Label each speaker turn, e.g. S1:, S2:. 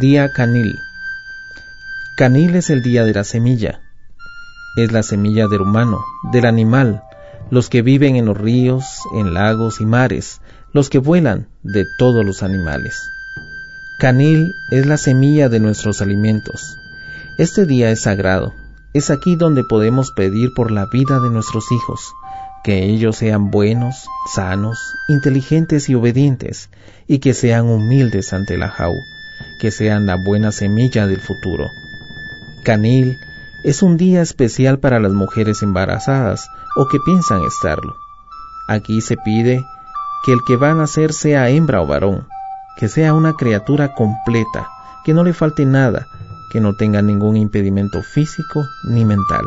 S1: Día Canil. Canil es el día de la semilla. Es la semilla del humano, del animal, los que viven en los ríos, en lagos y mares, los que vuelan, de todos los animales. Canil es la semilla de nuestros alimentos. Este día es sagrado. Es aquí donde podemos pedir por la vida de nuestros hijos, que ellos sean buenos, sanos, inteligentes y obedientes, y que sean humildes ante la Jau, que sean la buena semilla del futuro. Canil es un día especial para las mujeres embarazadas o que piensan estarlo. Aquí se pide que el que va a nacer sea hembra o varón, que sea una criatura completa, que no le falte nada, que no tenga ningún impedimento físico ni mental.